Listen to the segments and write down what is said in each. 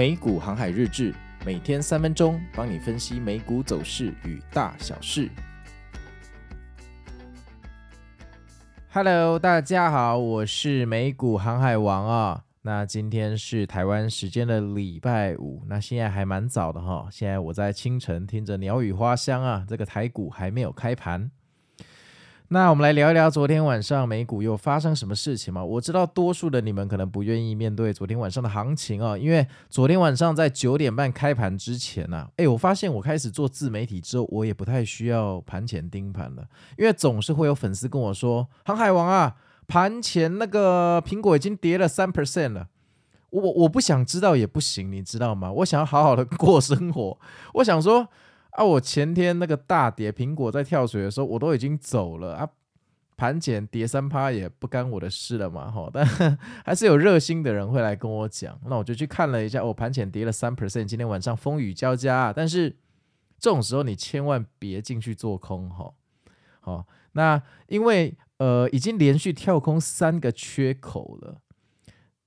美股航海日志，每天三分钟，帮你分析美股走势与大小事。Hello，大家好，我是美股航海王啊。那今天是台湾时间的礼拜五，那现在还蛮早的哈。现在我在清晨听着鸟语花香啊，这个台股还没有开盘。那我们来聊一聊昨天晚上美股又发生什么事情吗？我知道多数的你们可能不愿意面对昨天晚上的行情啊，因为昨天晚上在九点半开盘之前呢，诶，我发现我开始做自媒体之后，我也不太需要盘前盯盘了，因为总是会有粉丝跟我说：“航海王啊，盘前那个苹果已经跌了三 percent 了。”我我不想知道也不行，你知道吗？我想要好好的过生活，我想说。啊！我前天那个大跌，苹果在跳水的时候，我都已经走了啊。盘前跌三趴也不干我的事了嘛，吼！但 还是有热心的人会来跟我讲，那我就去看了一下，我、哦、盘前跌了三 percent，今天晚上风雨交加啊。但是这种时候你千万别进去做空，吼。好，那因为呃已经连续跳空三个缺口了。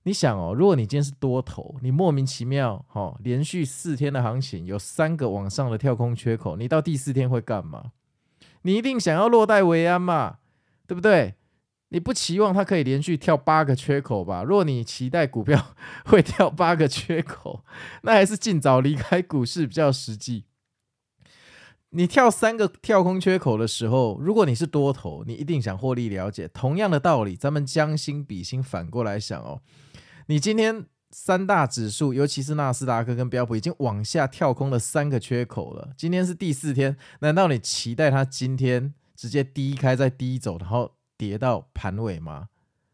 你想哦，如果你今天是多头，你莫名其妙哈、连续四天的行情有三个往上的跳空缺口，你到第四天会干嘛？你一定想要落袋为安嘛，对不对？你不期望它可以连续跳八个缺口吧？如果你期待股票会跳八个缺口，那还是尽早离开股市比较实际。你跳三个跳空缺口的时候，如果你是多头，你一定想获利了结。同样的道理，咱们将心比心，反过来想哦。你今天三大指数，尤其是纳斯达克跟标普，已经往下跳空了三个缺口了。今天是第四天，难道你期待它今天直接低开再低走，然后跌到盘尾吗？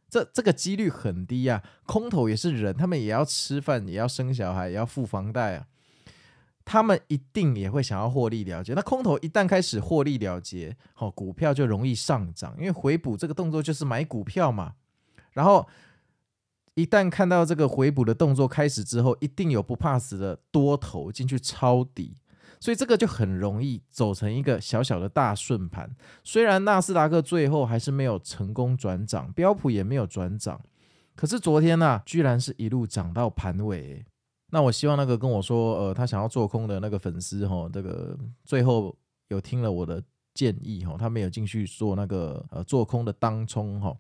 这这个几率很低啊！空头也是人，他们也要吃饭，也要生小孩，也要付房贷啊。他们一定也会想要获利了结。那空头一旦开始获利了结，好，股票就容易上涨，因为回补这个动作就是买股票嘛。然后。一旦看到这个回补的动作开始之后，一定有不怕死的多头进去抄底，所以这个就很容易走成一个小小的大顺盘。虽然纳斯达克最后还是没有成功转涨，标普也没有转涨，可是昨天呢、居然是一路涨到盘尾。那我希望那个跟我说，呃，他想要做空的那个粉丝哈，这个最后有听了我的建议哈，他没有进去做那个呃做空的当冲哈。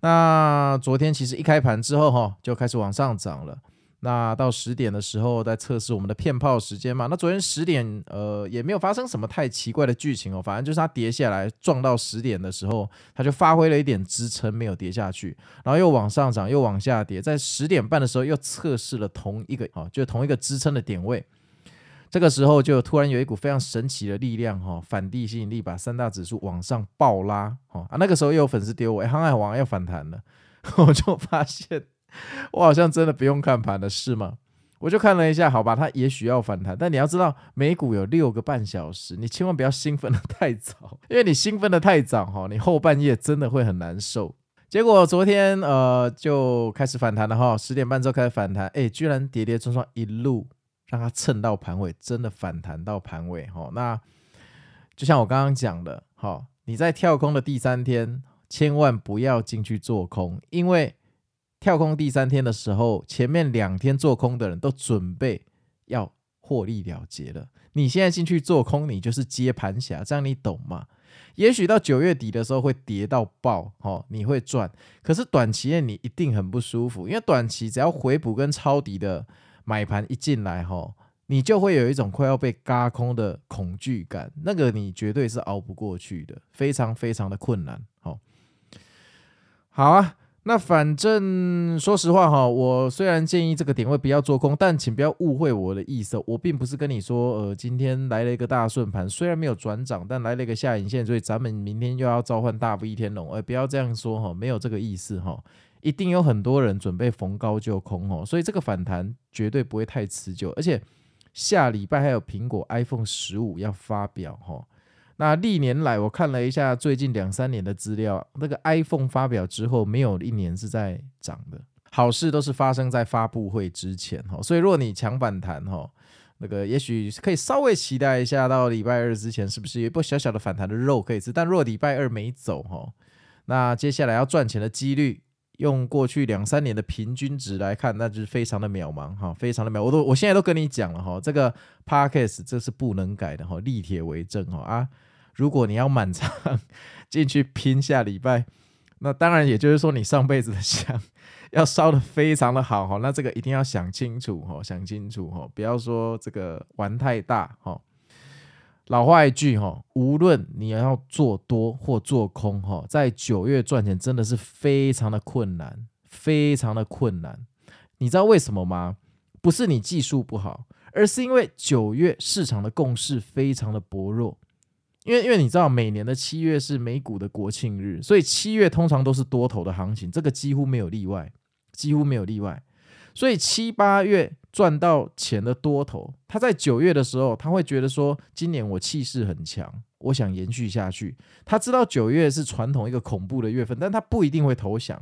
那昨天其实一开盘之后哈，就开始往上涨了。那到十点的时候在测试我们的骗炮时间嘛。那昨天十点呃也没有发生什么太奇怪的剧情哦，反正就是它跌下来撞到十点的时候，它就发挥了一点支撑，没有跌下去，然后又往上涨，又往下跌，在十点半的时候又测试了同一个啊，就同一个支撑的点位。这个时候就突然有一股非常神奇的力量哈，反地吸引力把三大指数往上暴拉哈啊！那个时候又有粉丝丢我，哎，航海王要反弹了，我就发现我好像真的不用看盘了，是吗？我就看了一下，好吧，它也许要反弹，但你要知道，美股有六个半小时，你千万不要兴奋得太早，因为你兴奋得太早哈，你后半夜真的会很难受。结果昨天呃就开始反弹了哈，十点半之后开始反弹，哎，居然跌跌撞撞一路。让它蹭到盘尾，真的反弹到盘尾哈。那就像我刚刚讲的，哈，你在跳空的第三天，千万不要进去做空，因为跳空第三天的时候，前面两天做空的人都准备要获利了结了。你现在进去做空，你就是接盘侠，这样你懂吗？也许到九月底的时候会跌到爆，哈，你会赚。可是短期内你一定很不舒服，因为短期只要回补跟抄底的。买盘一进来哈，你就会有一种快要被嘎空的恐惧感，那个你绝对是熬不过去的，非常非常的困难。好，好啊，那反正说实话哈，我虽然建议这个点位不要做空，但请不要误会我的意思，我并不是跟你说，呃，今天来了一个大顺盘，虽然没有转涨，但来了一个下影线，所以咱们明天又要召唤大 V 天龙，哎，不要这样说哈，没有这个意思哈。一定有很多人准备逢高就空哦，所以这个反弹绝对不会太持久，而且下礼拜还有苹果 iPhone 十五要发表哈。那历年来我看了一下最近两三年的资料，那个 iPhone 发表之后没有一年是在涨的，好事都是发生在发布会之前哦。所以如果你抢反弹哈，那个也许可以稍微期待一下，到礼拜二之前是不是有一波小小的反弹的肉可以吃？但若礼拜二没走哈，那接下来要赚钱的几率。用过去两三年的平均值来看，那就是非常的渺茫哈，非常的渺。我都我现在都跟你讲了哈，这个 p a r k e s t 这是不能改的哈，立铁为证哈啊！如果你要满仓进去拼下礼拜，那当然也就是说你上辈子的香 要烧的非常的好哈，那这个一定要想清楚哈，想清楚哈，不要说这个玩太大哈。老话一句哈，无论你要做多或做空哈，在九月赚钱真的是非常的困难，非常的困难。你知道为什么吗？不是你技术不好，而是因为九月市场的共识非常的薄弱。因为因为你知道，每年的七月是美股的国庆日，所以七月通常都是多头的行情，这个几乎没有例外，几乎没有例外。所以七八月赚到钱的多头，他在九月的时候，他会觉得说，今年我气势很强，我想延续下去。他知道九月是传统一个恐怖的月份，但他不一定会投降。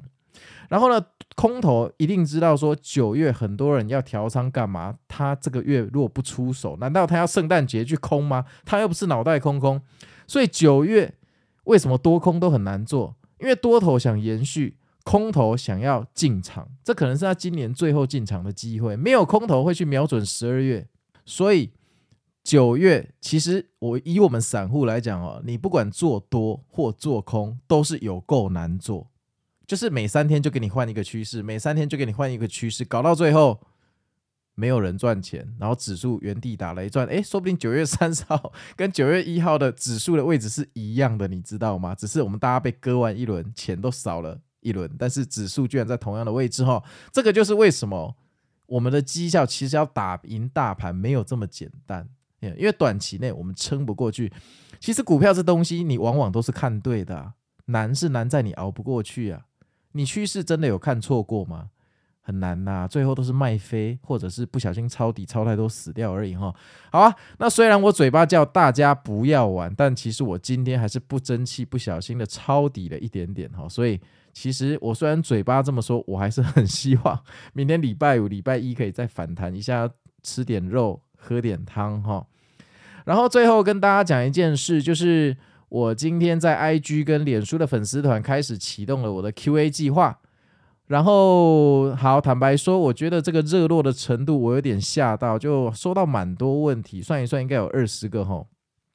然后呢，空头一定知道说，九月很多人要调仓干嘛？他这个月如果不出手，难道他要圣诞节去空吗？他又不是脑袋空空。所以九月为什么多空都很难做？因为多头想延续。空头想要进场，这可能是他今年最后进场的机会。没有空头会去瞄准十二月，所以九月其实我以我们散户来讲哦，你不管做多或做空，都是有够难做。就是每三天就给你换一个趋势，每三天就给你换一个趋势，搞到最后没有人赚钱，然后指数原地打雷转。诶，说不定九月三十号跟九月一号的指数的位置是一样的，你知道吗？只是我们大家被割完一轮，钱都少了。一轮，但是指数居然在同样的位置哈，这个就是为什么我们的绩效其实要打赢大盘没有这么简单，因为短期内我们撑不过去。其实股票这东西你往往都是看对的，难是难在你熬不过去啊。你趋势真的有看错过吗？很难呐，最后都是卖飞，或者是不小心抄底抄太多死掉而已哈。好啊，那虽然我嘴巴叫大家不要玩，但其实我今天还是不争气，不小心的抄底了一点点哈，所以。其实我虽然嘴巴这么说，我还是很希望 明天礼拜五、礼拜一可以再反弹一下，吃点肉，喝点汤哈。然后最后跟大家讲一件事，就是我今天在 IG 跟脸书的粉丝团开始启动了我的 QA 计划。然后好，坦白说，我觉得这个热络的程度我有点吓到，就收到蛮多问题，算一算应该有二十个哈。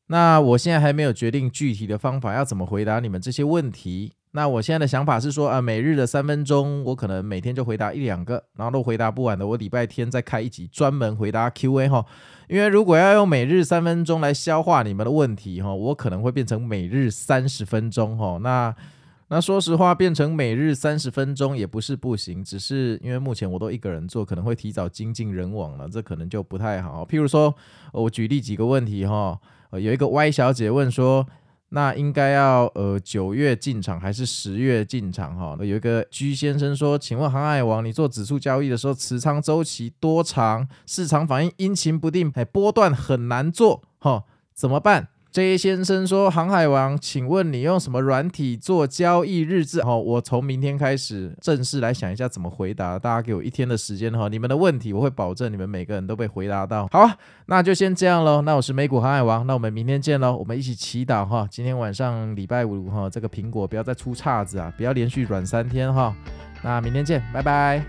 那我现在还没有决定具体的方法要怎么回答你们这些问题。那我现在的想法是说啊，每日的三分钟，我可能每天就回答一两个，然后都回答不完的，我礼拜天再开一集专门回答 Q&A 哈。因为如果要用每日三分钟来消化你们的问题哈，我可能会变成每日三十分钟哈。那那说实话，变成每日三十分钟也不是不行，只是因为目前我都一个人做，可能会提早精尽人亡了，这可能就不太好。譬如说，我举例几个问题哈，有一个 Y 小姐问说。那应该要呃九月进场还是十月进场哈？那有一个居先生说，请问航海王，你做指数交易的时候，持仓周期多长？市场反应阴晴不定，哎，波段很难做哈，怎么办？J 先生说：“航海王，请问你用什么软体做交易日志？好，我从明天开始正式来想一下怎么回答。大家给我一天的时间哈，你们的问题我会保证你们每个人都被回答到。好啊，那就先这样喽。那我是美股航海王，那我们明天见喽。我们一起祈祷哈，今天晚上礼拜五哈，这个苹果不要再出岔子啊，不要连续软三天哈。那明天见，拜拜。”